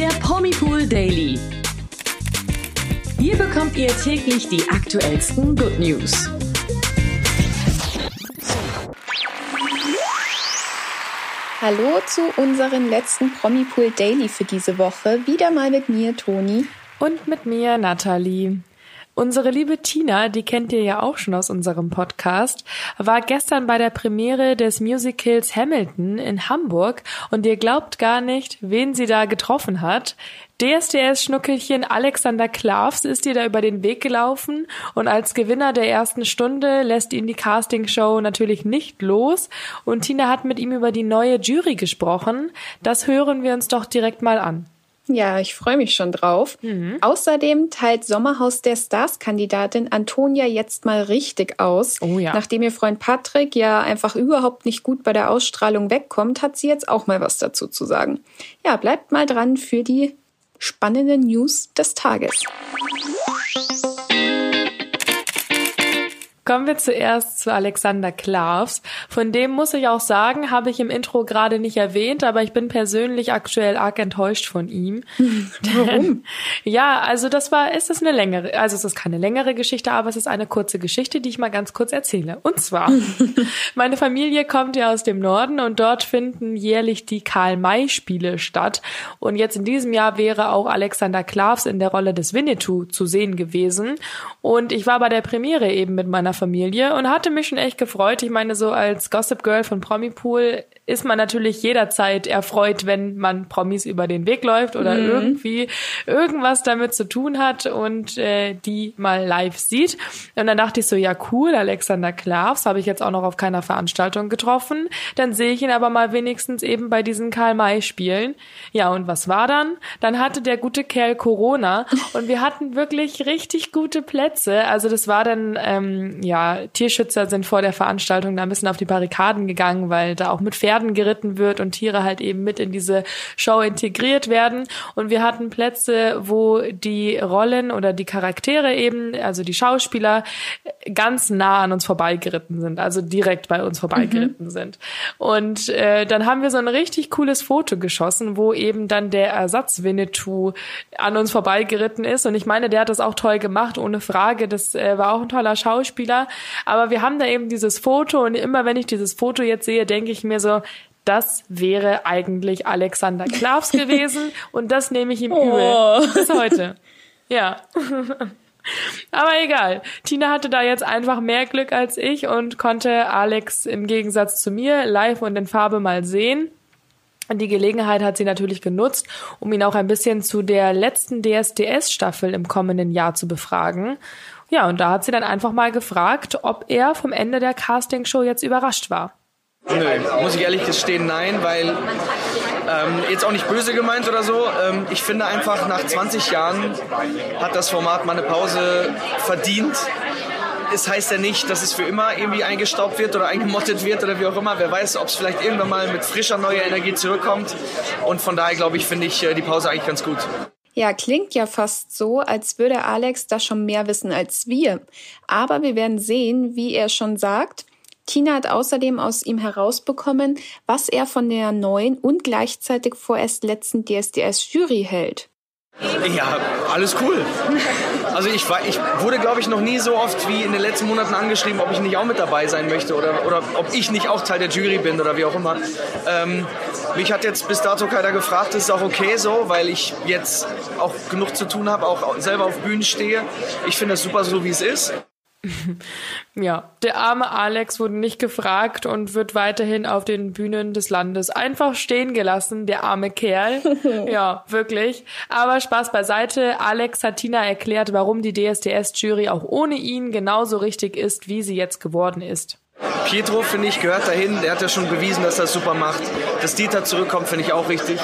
der Promipool Daily. Hier bekommt ihr täglich die aktuellsten Good News. Hallo zu unserem letzten Promipool Daily für diese Woche. Wieder mal mit mir, Toni. Und mit mir, Nathalie. Unsere liebe Tina, die kennt ihr ja auch schon aus unserem Podcast, war gestern bei der Premiere des Musicals Hamilton in Hamburg und ihr glaubt gar nicht, wen sie da getroffen hat. DSDS-Schnuckelchen Alexander Klavs ist ihr da über den Weg gelaufen und als Gewinner der ersten Stunde lässt ihn die Castingshow natürlich nicht los und Tina hat mit ihm über die neue Jury gesprochen. Das hören wir uns doch direkt mal an. Ja, ich freue mich schon drauf. Mhm. Außerdem teilt Sommerhaus der Stars-Kandidatin Antonia jetzt mal richtig aus. Oh ja. Nachdem ihr Freund Patrick ja einfach überhaupt nicht gut bei der Ausstrahlung wegkommt, hat sie jetzt auch mal was dazu zu sagen. Ja, bleibt mal dran für die spannenden News des Tages. Kommen wir zuerst zu Alexander Klavs. Von dem muss ich auch sagen, habe ich im Intro gerade nicht erwähnt, aber ich bin persönlich aktuell arg enttäuscht von ihm. Warum? ja, also das war, ist es eine längere, also es ist keine längere Geschichte, aber es ist eine kurze Geschichte, die ich mal ganz kurz erzähle. Und zwar, meine Familie kommt ja aus dem Norden und dort finden jährlich die Karl-May-Spiele statt. Und jetzt in diesem Jahr wäre auch Alexander Klavs in der Rolle des Winnetou zu sehen gewesen. Und ich war bei der Premiere eben mit meiner Familie und hatte mich schon echt gefreut. Ich meine, so als Gossip Girl von Promipool ist man natürlich jederzeit erfreut, wenn man Promis über den Weg läuft oder mhm. irgendwie irgendwas damit zu tun hat und äh, die mal live sieht. Und dann dachte ich so, ja cool, Alexander Klavs habe ich jetzt auch noch auf keiner Veranstaltung getroffen. Dann sehe ich ihn aber mal wenigstens eben bei diesen Karl-May-Spielen. Ja, und was war dann? Dann hatte der gute Kerl Corona und wir hatten wirklich richtig gute Plätze. Also das war dann, ähm, ja, Tierschützer sind vor der Veranstaltung da ein bisschen auf die Barrikaden gegangen, weil da auch mit Pferden Pferden geritten wird und Tiere halt eben mit in diese Show integriert werden. Und wir hatten Plätze, wo die Rollen oder die Charaktere eben, also die Schauspieler, ganz nah an uns vorbeigeritten sind, also direkt bei uns vorbeigeritten mhm. sind. Und äh, dann haben wir so ein richtig cooles Foto geschossen, wo eben dann der Ersatz Winnetou an uns vorbeigeritten ist. Und ich meine, der hat das auch toll gemacht, ohne Frage. Das äh, war auch ein toller Schauspieler. Aber wir haben da eben dieses Foto und immer wenn ich dieses Foto jetzt sehe, denke ich mir so, das wäre eigentlich Alexander Klavs gewesen und das nehme ich ihm oh. übel. Bis heute. Ja. Aber egal. Tina hatte da jetzt einfach mehr Glück als ich und konnte Alex im Gegensatz zu mir live und in Farbe mal sehen. Die Gelegenheit hat sie natürlich genutzt, um ihn auch ein bisschen zu der letzten DSDS-Staffel im kommenden Jahr zu befragen. Ja, und da hat sie dann einfach mal gefragt, ob er vom Ende der Castingshow jetzt überrascht war. Nö, muss ich ehrlich gestehen, nein, weil ähm, jetzt auch nicht böse gemeint oder so. Ähm, ich finde einfach, nach 20 Jahren hat das Format mal eine Pause verdient. Es heißt ja nicht, dass es für immer irgendwie eingestaubt wird oder eingemottet wird oder wie auch immer. Wer weiß, ob es vielleicht irgendwann mal mit frischer neuer Energie zurückkommt. Und von daher glaube ich, finde ich äh, die Pause eigentlich ganz gut. Ja, klingt ja fast so, als würde Alex da schon mehr wissen als wir. Aber wir werden sehen, wie er schon sagt, Tina hat außerdem aus ihm herausbekommen, was er von der neuen und gleichzeitig vorerst letzten DSDS-Jury hält. Ja, alles cool. Also ich, war, ich wurde, glaube ich, noch nie so oft wie in den letzten Monaten angeschrieben, ob ich nicht auch mit dabei sein möchte oder, oder ob ich nicht auch Teil der Jury bin oder wie auch immer. Ähm, mich hat jetzt bis dato keiner gefragt, das ist auch okay so, weil ich jetzt auch genug zu tun habe, auch selber auf Bühnen stehe. Ich finde es super so, wie es ist. Ja, der arme Alex wurde nicht gefragt und wird weiterhin auf den Bühnen des Landes einfach stehen gelassen, der arme Kerl. ja, wirklich. Aber Spaß beiseite. Alex hat Tina erklärt, warum die DSDS-Jury auch ohne ihn genauso richtig ist, wie sie jetzt geworden ist. Pietro, finde ich, gehört dahin. Der hat ja schon bewiesen, dass er es super macht. Dass Dieter zurückkommt, finde ich auch richtig.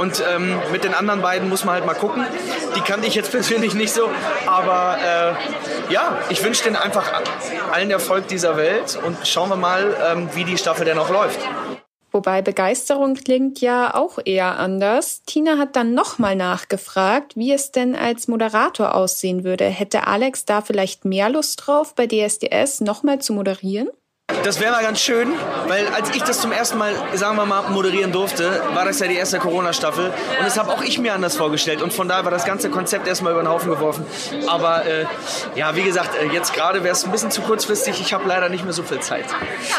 Und ähm, mit den anderen beiden muss man halt mal gucken. Die kannte ich jetzt persönlich nicht so. Aber äh, ja, ich wünsche denen einfach allen Erfolg dieser Welt und schauen wir mal, ähm, wie die Staffel denn auch läuft. Wobei Begeisterung klingt ja auch eher anders. Tina hat dann nochmal nachgefragt, wie es denn als Moderator aussehen würde. Hätte Alex da vielleicht mehr Lust drauf, bei DSDS nochmal zu moderieren? Das wäre mal ganz schön, weil als ich das zum ersten Mal, sagen wir mal, moderieren durfte, war das ja die erste Corona-Staffel. Und das habe auch ich mir anders vorgestellt. Und von daher war das ganze Konzept erstmal über den Haufen geworfen. Aber äh, ja, wie gesagt, äh, jetzt gerade wäre es ein bisschen zu kurzfristig. Ich habe leider nicht mehr so viel Zeit.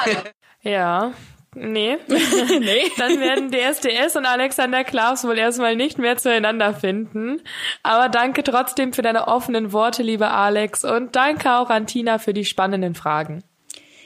Ja, Nee. nee. Dann werden DSDS und Alexander Klaus wohl erstmal nicht mehr zueinander finden. Aber danke trotzdem für deine offenen Worte, lieber Alex. Und danke auch an Tina für die spannenden Fragen.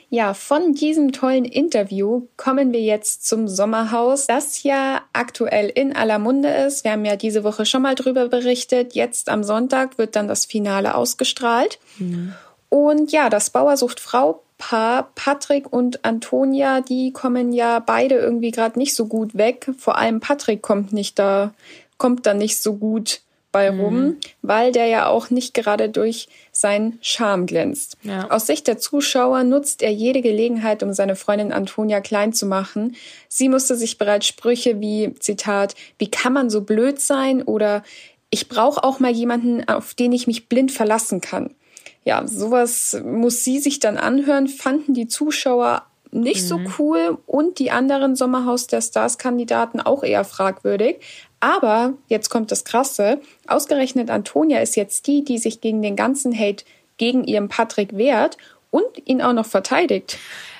Ja, von diesem tollen Interview kommen wir jetzt zum Sommerhaus, das ja aktuell in aller Munde ist. Wir haben ja diese Woche schon mal drüber berichtet. Jetzt am Sonntag wird dann das Finale ausgestrahlt. Mhm. Und ja, das Bauer sucht Frau Paar, Patrick und Antonia, die kommen ja beide irgendwie gerade nicht so gut weg. Vor allem Patrick kommt nicht da, kommt da nicht so gut bei mhm. rum, mhm. weil der ja auch nicht gerade durch seinen Charme glänzt. Ja. Aus Sicht der Zuschauer nutzt er jede Gelegenheit, um seine Freundin Antonia klein zu machen. Sie musste sich bereits Sprüche wie, Zitat, wie kann man so blöd sein oder ich brauche auch mal jemanden, auf den ich mich blind verlassen kann ja, sowas muss sie sich dann anhören, fanden die Zuschauer nicht mhm. so cool und die anderen Sommerhaus der Stars Kandidaten auch eher fragwürdig. Aber jetzt kommt das Krasse. Ausgerechnet Antonia ist jetzt die, die sich gegen den ganzen Hate gegen ihren Patrick wehrt und ihn auch noch verteidigt.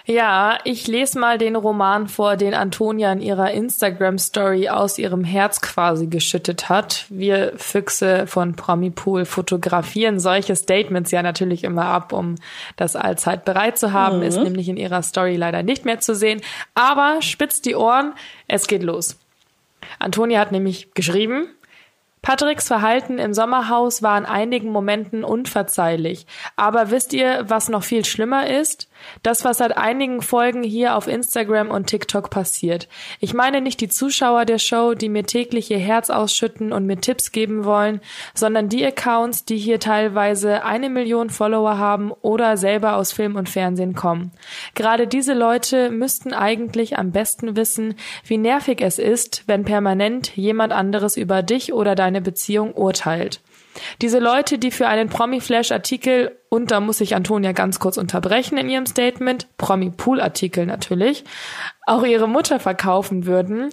Ja, ich lese mal den Roman vor, den Antonia in ihrer Instagram-Story aus ihrem Herz quasi geschüttet hat. Wir Füchse von Promipool fotografieren solche Statements ja natürlich immer ab, um das allzeit bereit zu haben. Mhm. Ist nämlich in ihrer Story leider nicht mehr zu sehen. Aber spitzt die Ohren, es geht los. Antonia hat nämlich geschrieben, Patricks Verhalten im Sommerhaus war in einigen Momenten unverzeihlich. Aber wisst ihr, was noch viel schlimmer ist? Das, was seit einigen Folgen hier auf Instagram und TikTok passiert. Ich meine nicht die Zuschauer der Show, die mir täglich ihr Herz ausschütten und mir Tipps geben wollen, sondern die Accounts, die hier teilweise eine Million Follower haben oder selber aus Film und Fernsehen kommen. Gerade diese Leute müssten eigentlich am besten wissen, wie nervig es ist, wenn permanent jemand anderes über dich oder deine Beziehung urteilt. Diese Leute, die für einen Promi-Flash-Artikel, und da muss ich Antonia ganz kurz unterbrechen in ihrem Statement, Promi-Pool-Artikel natürlich, auch ihre Mutter verkaufen würden,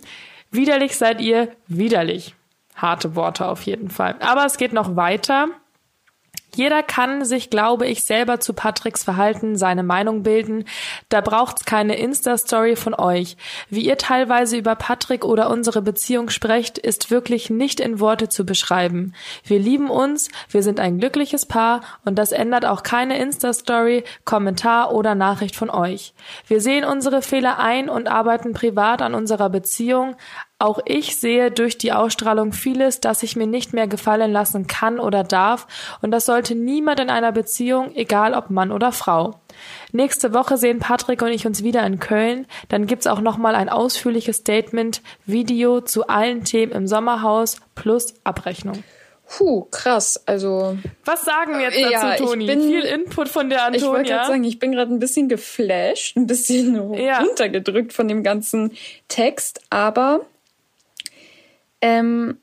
widerlich seid ihr, widerlich. Harte Worte auf jeden Fall. Aber es geht noch weiter. Jeder kann sich, glaube ich, selber zu Patricks Verhalten seine Meinung bilden. Da braucht's keine Insta-Story von euch. Wie ihr teilweise über Patrick oder unsere Beziehung sprecht, ist wirklich nicht in Worte zu beschreiben. Wir lieben uns, wir sind ein glückliches Paar und das ändert auch keine Insta-Story, Kommentar oder Nachricht von euch. Wir sehen unsere Fehler ein und arbeiten privat an unserer Beziehung, auch ich sehe durch die Ausstrahlung vieles, das ich mir nicht mehr gefallen lassen kann oder darf, und das sollte niemand in einer Beziehung, egal ob Mann oder Frau. Nächste Woche sehen Patrick und ich uns wieder in Köln. Dann gibt's auch nochmal ein ausführliches Statement, Video zu allen Themen im Sommerhaus plus Abrechnung. Puh, krass. Also. Was sagen wir jetzt dazu, ja, Toni? Bin, Viel Input von der Antonia. Ich wollte gerade sagen, ich bin gerade ein bisschen geflasht, ein bisschen ja. runtergedrückt von dem ganzen Text, aber ähm,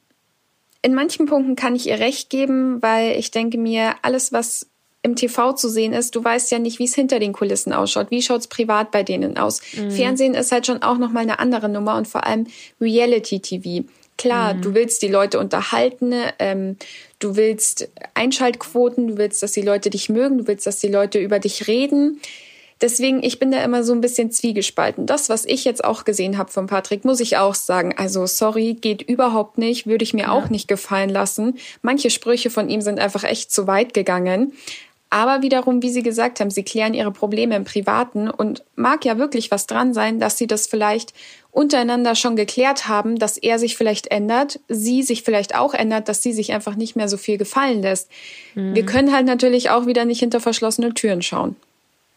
in manchen Punkten kann ich ihr recht geben, weil ich denke mir, alles, was im TV zu sehen ist, du weißt ja nicht, wie es hinter den Kulissen ausschaut. Wie schaut's privat bei denen aus? Mhm. Fernsehen ist halt schon auch nochmal eine andere Nummer und vor allem Reality-TV. Klar, mhm. du willst die Leute unterhalten, ähm, du willst Einschaltquoten, du willst, dass die Leute dich mögen, du willst, dass die Leute über dich reden. Deswegen, ich bin da immer so ein bisschen zwiegespalten. Das, was ich jetzt auch gesehen habe von Patrick, muss ich auch sagen. Also, sorry, geht überhaupt nicht, würde ich mir ja. auch nicht gefallen lassen. Manche Sprüche von ihm sind einfach echt zu weit gegangen. Aber wiederum, wie Sie gesagt haben, Sie klären Ihre Probleme im Privaten und mag ja wirklich was dran sein, dass Sie das vielleicht untereinander schon geklärt haben, dass er sich vielleicht ändert, sie sich vielleicht auch ändert, dass sie sich einfach nicht mehr so viel gefallen lässt. Mhm. Wir können halt natürlich auch wieder nicht hinter verschlossene Türen schauen.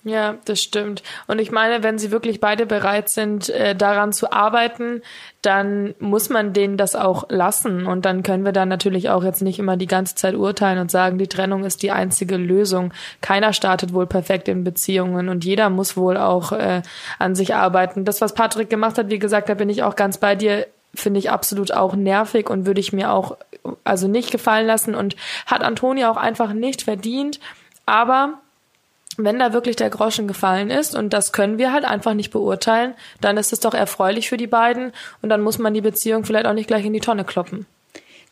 Ja, das stimmt. Und ich meine, wenn sie wirklich beide bereit sind, äh, daran zu arbeiten, dann muss man denen das auch lassen. Und dann können wir dann natürlich auch jetzt nicht immer die ganze Zeit urteilen und sagen, die Trennung ist die einzige Lösung. Keiner startet wohl perfekt in Beziehungen und jeder muss wohl auch äh, an sich arbeiten. Das, was Patrick gemacht hat, wie gesagt, da bin ich auch ganz bei dir finde ich absolut auch nervig und würde ich mir auch also nicht gefallen lassen und hat Antonia auch einfach nicht verdient. Aber wenn da wirklich der Groschen gefallen ist und das können wir halt einfach nicht beurteilen, dann ist es doch erfreulich für die beiden und dann muss man die Beziehung vielleicht auch nicht gleich in die Tonne kloppen.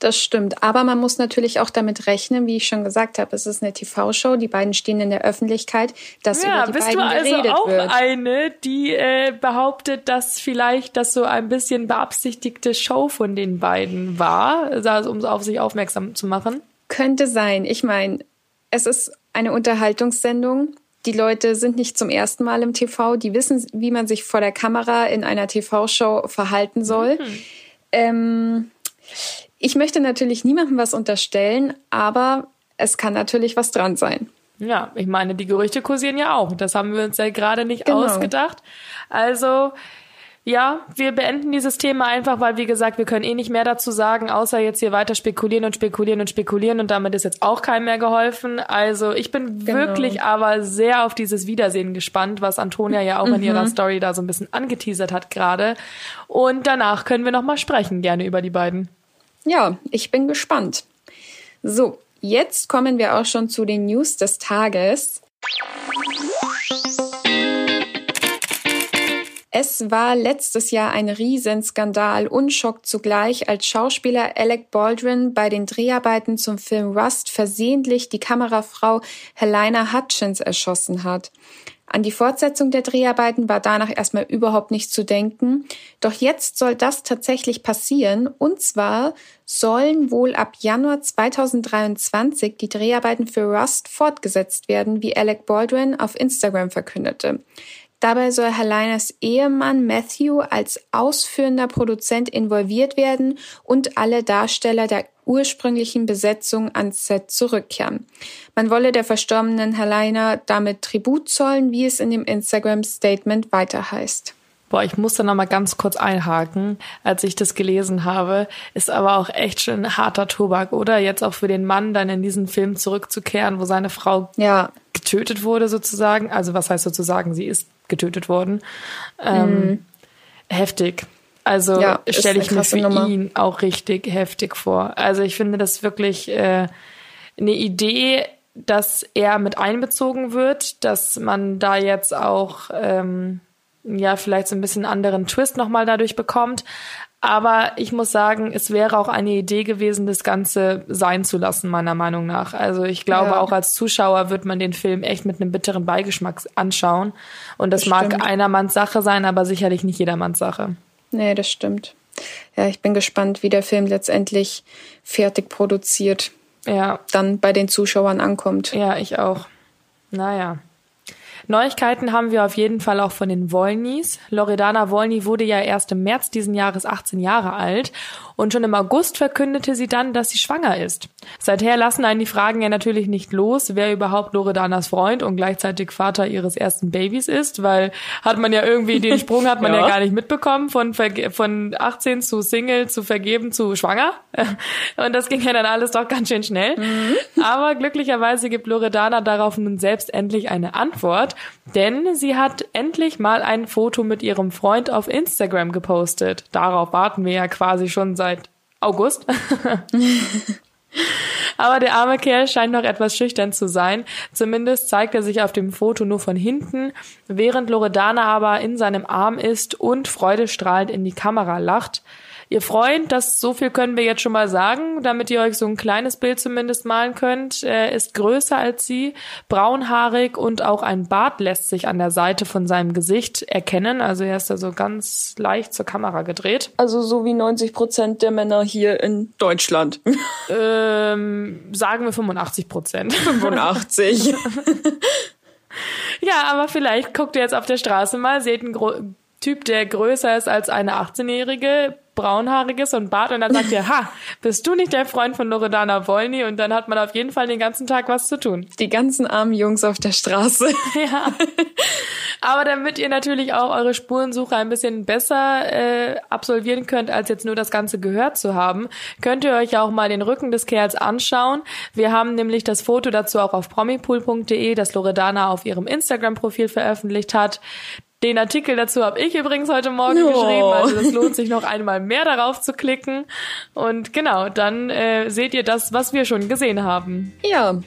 Das stimmt. Aber man muss natürlich auch damit rechnen, wie ich schon gesagt habe, es ist eine TV-Show, die beiden stehen in der Öffentlichkeit, dass ja, über die bist beiden du also geredet auch wird. eine, die äh, behauptet, dass vielleicht das so ein bisschen beabsichtigte Show von den beiden war, also um auf sich aufmerksam zu machen? Könnte sein. Ich meine, es ist eine Unterhaltungssendung. Die Leute sind nicht zum ersten Mal im TV. Die wissen, wie man sich vor der Kamera in einer TV-Show verhalten soll. Ähm, ich möchte natürlich niemandem was unterstellen, aber es kann natürlich was dran sein. Ja, ich meine, die Gerüchte kursieren ja auch. Das haben wir uns ja gerade nicht Genau. ausgedacht. Also, ja, wir beenden dieses Thema einfach, weil, wie gesagt, wir können eh nicht mehr dazu sagen, außer jetzt hier weiter spekulieren und spekulieren und spekulieren und damit ist jetzt auch keinem mehr geholfen. Also, ich bin Genau. wirklich aber sehr auf dieses Wiedersehen gespannt, was Antonia ja auch in ihrer Story da so ein bisschen angeteasert hat gerade. Und danach können wir nochmal sprechen, gerne über die beiden. Ja, ich bin gespannt. So, jetzt kommen wir auch schon zu den News des Tages. Es war letztes Jahr ein Riesenskandal und Schock zugleich, als Schauspieler Alec Baldwin bei den Dreharbeiten zum Film Rust versehentlich die Kamerafrau Helena Hutchins erschossen hat. An die Fortsetzung der Dreharbeiten war danach erstmal überhaupt nicht zu denken. Doch jetzt soll das tatsächlich passieren. Und zwar sollen wohl ab Januar 2023 die Dreharbeiten für Rust fortgesetzt werden, wie Alec Baldwin auf Instagram verkündete. Dabei soll Helenas Ehemann Matthew als ausführender Produzent involviert werden und alle Darsteller der ursprünglichen Besetzung ans Set zurückkehren. Man wolle der verstorbenen Helena damit Tribut zollen, wie es in dem Instagram-Statement weiter heißt. Boah, ich muss da noch mal ganz kurz einhaken, als ich das gelesen habe. Ist aber auch echt schon ein harter Tobak, oder? Jetzt auch für den Mann dann in diesen Film zurückzukehren, wo seine Frau Ja, getötet wurde sozusagen. Also was heißt sozusagen, sie ist getötet worden. Ähm, Heftig. Also Mhm. Ja, stelle ich mir für Nummer. ihn auch richtig heftig vor. Also ich finde das wirklich äh, eine Idee, dass er mit einbezogen wird, dass man da jetzt auch ähm, ja vielleicht so ein bisschen anderen Twist nochmal dadurch bekommt. Aber ich muss sagen, es wäre auch eine Idee gewesen, das Ganze sein zu lassen, meiner Meinung nach. Also ich glaube, Ja. auch als Zuschauer wird man den Film echt mit einem bitteren Beigeschmack anschauen. Und das, Das mag stimmt. einermanns Sache sein, aber sicherlich nicht jedermanns Sache. nee, das stimmt. Ja, ich bin gespannt, wie der Film letztendlich fertig produziert Ja, dann bei den Zuschauern ankommt. ja, ich auch. Naja. Neuigkeiten haben wir auf jeden Fall auch von den Wollnys. Loredana Wollny wurde ja erst im März diesen Jahres 18 Jahre alt und schon im August verkündete sie dann, dass sie schwanger ist. Seither lassen einen die Fragen ja natürlich nicht los, wer überhaupt Loredanas Freund und gleichzeitig Vater ihres ersten Babys ist, weil hat man ja irgendwie den Sprung hat man ja, Ja. gar nicht mitbekommen von von 18 zu Single zu vergeben zu schwanger und das ging ja dann alles doch ganz schön schnell. Aber glücklicherweise gibt Loredana darauf nun selbst endlich eine Antwort, denn sie hat endlich mal ein Foto mit ihrem Freund auf Instagram gepostet. Darauf warten wir ja quasi schon seit August. Aber der arme Kerl scheint noch etwas schüchtern zu sein. Zumindest zeigt er sich auf dem Foto nur von hinten, während Loredana aber in seinem Arm ist und freudestrahlend in die Kamera lacht. Ihr Freund, das so viel können wir jetzt schon mal sagen, damit ihr euch so ein kleines Bild zumindest malen könnt, er ist größer als sie, braunhaarig und auch ein Bart lässt sich an der Seite von seinem Gesicht erkennen. Also er ist da so ganz leicht zur Kamera gedreht. Also so wie 90 Prozent der Männer hier in Deutschland. Ähm, sagen wir 85 Prozent. 85. Ja, aber vielleicht guckt ihr jetzt auf der Straße mal, seht einen Gro Typ, der größer ist als eine 18-jährige, braunhaariges und Bart und dann sagt ihr, ha, bist du nicht der Freund von Loredana Wolny? Und dann hat man auf jeden Fall den ganzen Tag was zu tun. Die ganzen armen Jungs auf der Straße. Ja. Aber damit ihr natürlich auch eure Spurensuche ein bisschen besser äh, absolvieren könnt, als jetzt nur das Ganze gehört zu haben, könnt ihr euch auch mal den Rücken des Kerls anschauen. Wir haben nämlich das Foto dazu auch auf promipool.de, das Loredana auf ihrem Instagram-Profil veröffentlicht hat. Den Artikel dazu habe ich übrigens heute Morgen Oh. geschrieben, also es lohnt sich noch einmal mehr darauf zu klicken. Und genau, dann äh, seht ihr das, was wir schon gesehen haben. Ja.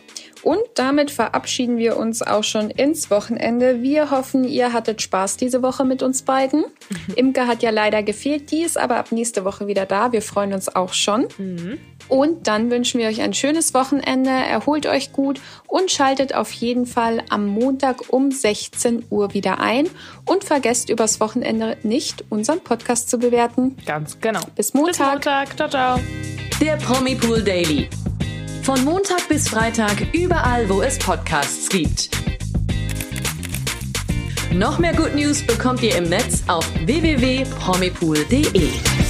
Und damit verabschieden wir uns auch schon ins Wochenende. Wir hoffen, ihr hattet Spaß diese Woche mit uns beiden. Mhm. Imke hat ja leider gefehlt, die ist aber ab nächste Woche wieder da. Wir freuen uns auch schon. Mhm. Und dann wünschen wir euch ein schönes Wochenende, erholt euch gut und schaltet auf jeden Fall am Montag um 16 Uhr wieder ein. Und vergesst übers Wochenende nicht, unseren Podcast zu bewerten. Ganz genau. Bis Montag. Bis Montag. Ciao, ciao. Der Promi Pool Daily. Von Montag bis Freitag überall, wo es Podcasts gibt. Noch mehr Good News bekommt ihr im Netz auf www.promipool.de.